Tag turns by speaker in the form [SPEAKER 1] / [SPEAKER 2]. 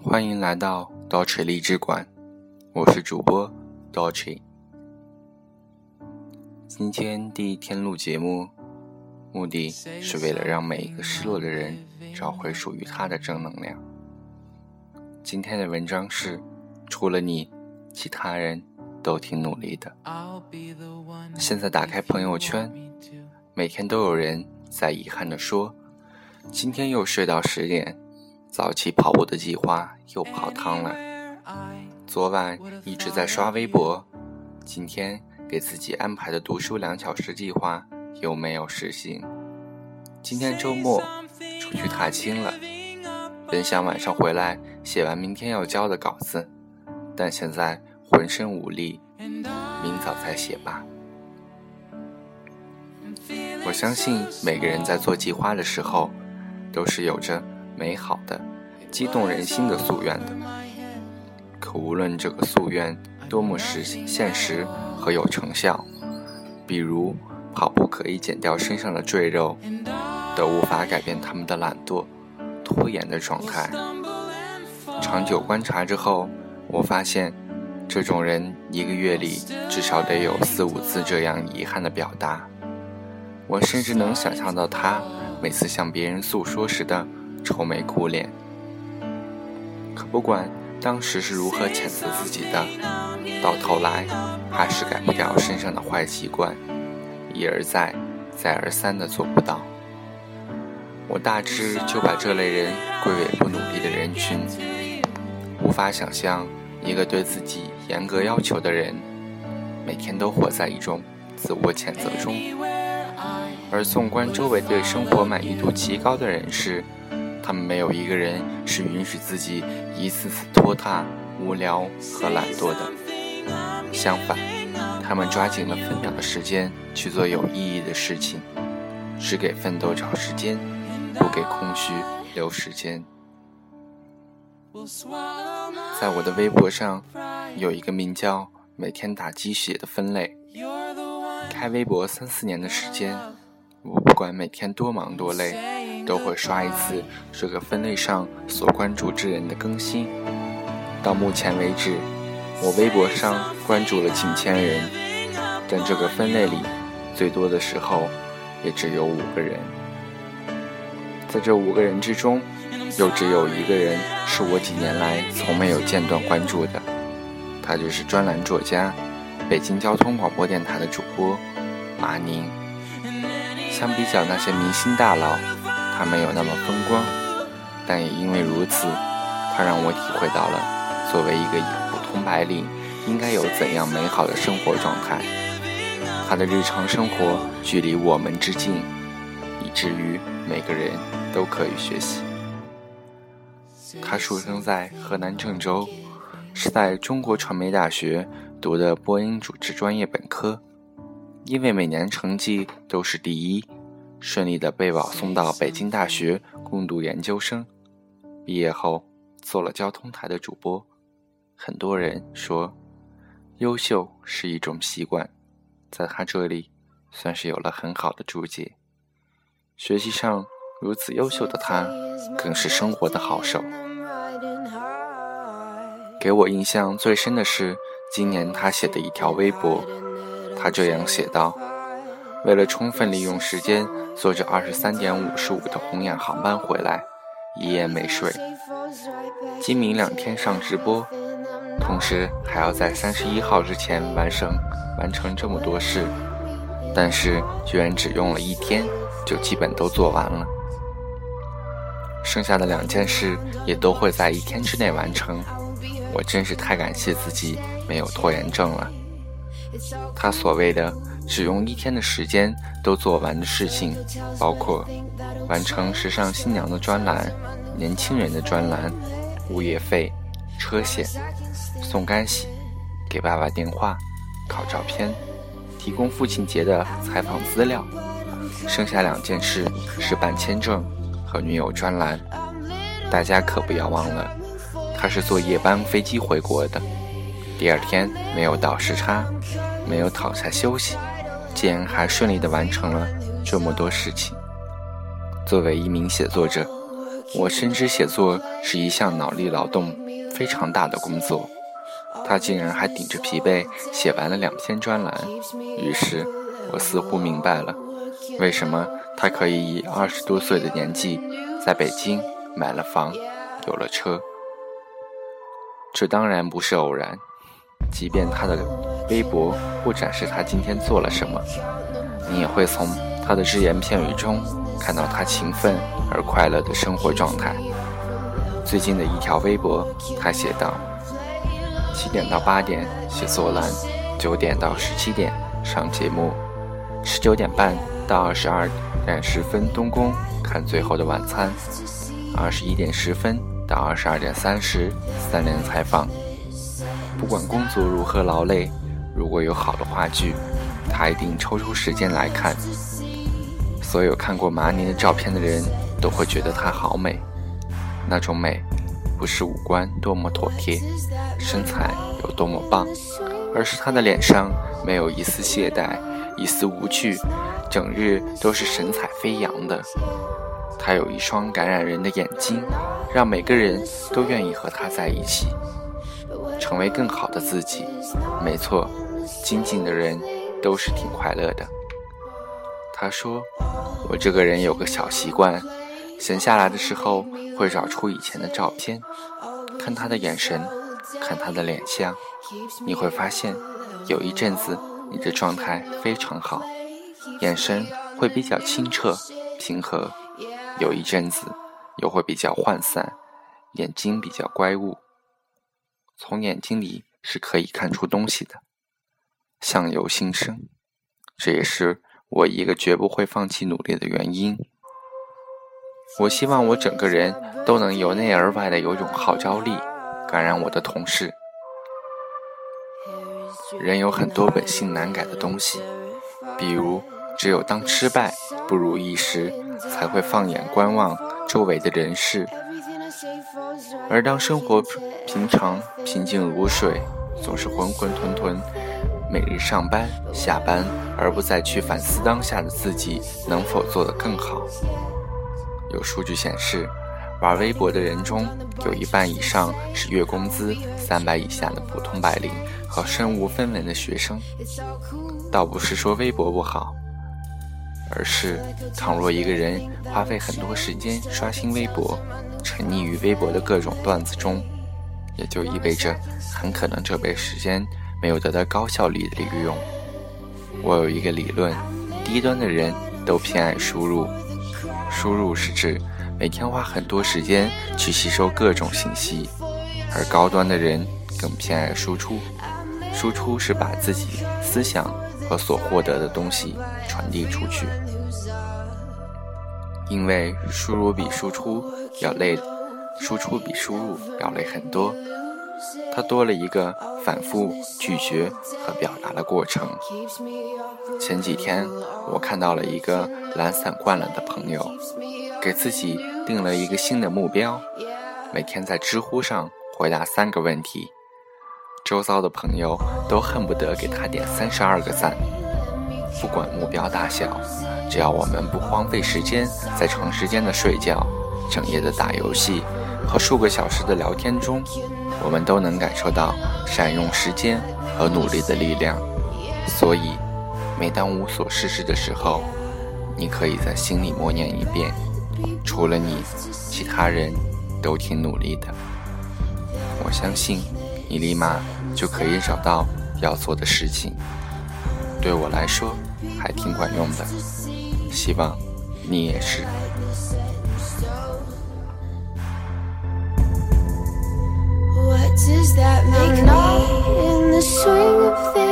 [SPEAKER 1] 欢迎来到 Dolce 荔枝馆，我是主播 Dolce。今天第一天录节目，目的是为了让每一个失落的人找回属于他的正能量。今天的文章是：除了你，其他人都挺努力的。现在打开朋友圈，每天都有人在遗憾地说：“今天又睡到十点。”早起跑步的计划又泡汤了。昨晚一直在刷微博，今天给自己安排的读书两小时计划又没有实行。今天周末出去踏青了，本想晚上回来写完明天要交的稿子，但现在浑身无力，明早再写吧。我相信每个人在做计划的时候，都是有着。美好的、激动人心的夙愿的，可无论这个夙愿多么实现实和有成效，比如跑步可以减掉身上的赘肉，都无法改变他们的懒惰、拖延的状态。长久观察之后，我发现，这种人一个月里至少得有四五次这样遗憾的表达。我甚至能想象到他每次向别人诉说时的。愁眉苦脸，可不管当时是如何谴责自己的，到头来还是改不掉身上的坏习惯，一而再，再而三的做不到。我大致就把这类人归为不努力的人群。无法想象一个对自己严格要求的人，每天都活在一种自我谴责中。而纵观周围对生活满意度极高的人士，他们没有一个人是允许自己一次次拖沓、无聊和懒惰的。相反，他们抓紧了分秒的时间去做有意义的事情，只给奋斗找时间，不给空虚留时间。在我的微博上，有一个名叫“每天打鸡血”的分类。开微博三四年的时间，我不管每天多忙多累。都会刷一次这个分类上所关注之人的更新。到目前为止，我微博上关注了近千人，但这个分类里最多的时候也只有五个人。在这五个人之中，又只有一个人是我几年来从没有间断关注的，他就是专栏作家、北京交通广播电台的主播马宁。相比较那些明星大佬。他没有那么风光，但也因为如此，他让我体会到了作为一个普通白领应该有怎样美好的生活状态。他的日常生活距离我们之近，以至于每个人都可以学习。他出生在河南郑州，是在中国传媒大学读的播音主持专业本科，因为每年成绩都是第一。顺利的被保送到北京大学攻读研究生，毕业后做了交通台的主播。很多人说，优秀是一种习惯，在他这里算是有了很好的注解。学习上如此优秀的他，更是生活的好手。给我印象最深的是今年他写的一条微博，他这样写道：“为了充分利用时间。”坐着二十三点五十五的红眼航班回来，一夜没睡。今明两天上直播，同时还要在三十一号之前完成完成这么多事，但是居然只用了一天就基本都做完了。剩下的两件事也都会在一天之内完成，我真是太感谢自己没有拖延症了。他所谓的。只用一天的时间都做完的事情，包括完成时尚新娘的专栏、年轻人的专栏、物业费、车险、送干洗、给爸爸电话、考照片、提供父亲节的采访资料。剩下两件事是办签证和女友专栏。大家可不要忘了，他是坐夜班飞机回国的，第二天没有倒时差，没有躺下休息。竟然还顺利的完成了这么多事情。作为一名写作者，我深知写作是一项脑力劳动非常大的工作，他竟然还顶着疲惫写完了两篇专栏。于是，我似乎明白了，为什么他可以以二十多岁的年纪在北京买了房，有了车。这当然不是偶然，即便他的微博不展示他今天做了什么，你也会从他的只言片语中看到他勤奋而快乐的生活状态。最近的一条微博，他写道：七点到八点写作栏，九点到十七点上节目，十九点半到二十二点十分东宫看《最后的晚餐》，二十一点十分。到二十二点三十，三连采访。不管工作如何劳累，如果有好的话剧，他一定抽出时间来看。所有看过麻妮的照片的人都会觉得她好美。那种美，不是五官多么妥帖，身材有多么棒，而是她的脸上没有一丝懈怠，一丝无趣，整日都是神采飞扬的。她有一双感染人的眼睛。让每个人都愿意和她在一起，成为更好的自己。没错，精进的人都是挺快乐的。他说：“我这个人有个小习惯，闲下来的时候会找出以前的照片，看他的眼神，看他的脸相。你会发现，有一阵子你的状态非常好，眼神会比较清澈平和；有一阵子。”又会比较涣散，眼睛比较乖悟。从眼睛里是可以看出东西的，相由心生。这也是我一个绝不会放弃努力的原因。我希望我整个人都能由内而外的有种号召力，感染我的同事。人有很多本性难改的东西，比如只有当失败不如意时，才会放眼观望。周围的人事，而当生活平常平静如水，总是浑浑沌沌，每日上班下班，而不再去反思当下的自己能否做得更好。有数据显示，玩微博的人中有一半以上是月工资三百以下的普通白领和身无分文的学生。倒不是说微博不好。而是，倘若一个人花费很多时间刷新微博，沉溺于微博的各种段子中，也就意味着很可能这辈时间没有得到高效率的利用。我有一个理论：低端的人都偏爱输入，输入是指每天花很多时间去吸收各种信息；而高端的人更偏爱输出，输出是把自己思想。和所获得的东西传递出去，因为输入比输出要累，输出比输入要累很多。它多了一个反复咀嚼和表达的过程。前几天我看到了一个懒散惯了的朋友，给自己定了一个新的目标，每天在知乎上回答三个问题。周遭的朋友都恨不得给他点三十二个赞。不管目标大小，只要我们不荒废时间在长时间的睡觉、整夜的打游戏和数个小时的聊天中，我们都能感受到善用时间和努力的力量。所以，每当无所事事的时候，你可以在心里默念一遍：除了你，其他人都挺努力的。我相信。你立马就可以找到要做的事情，对我来说还挺管用的，希望你也是。What does that make me in the swing? of things?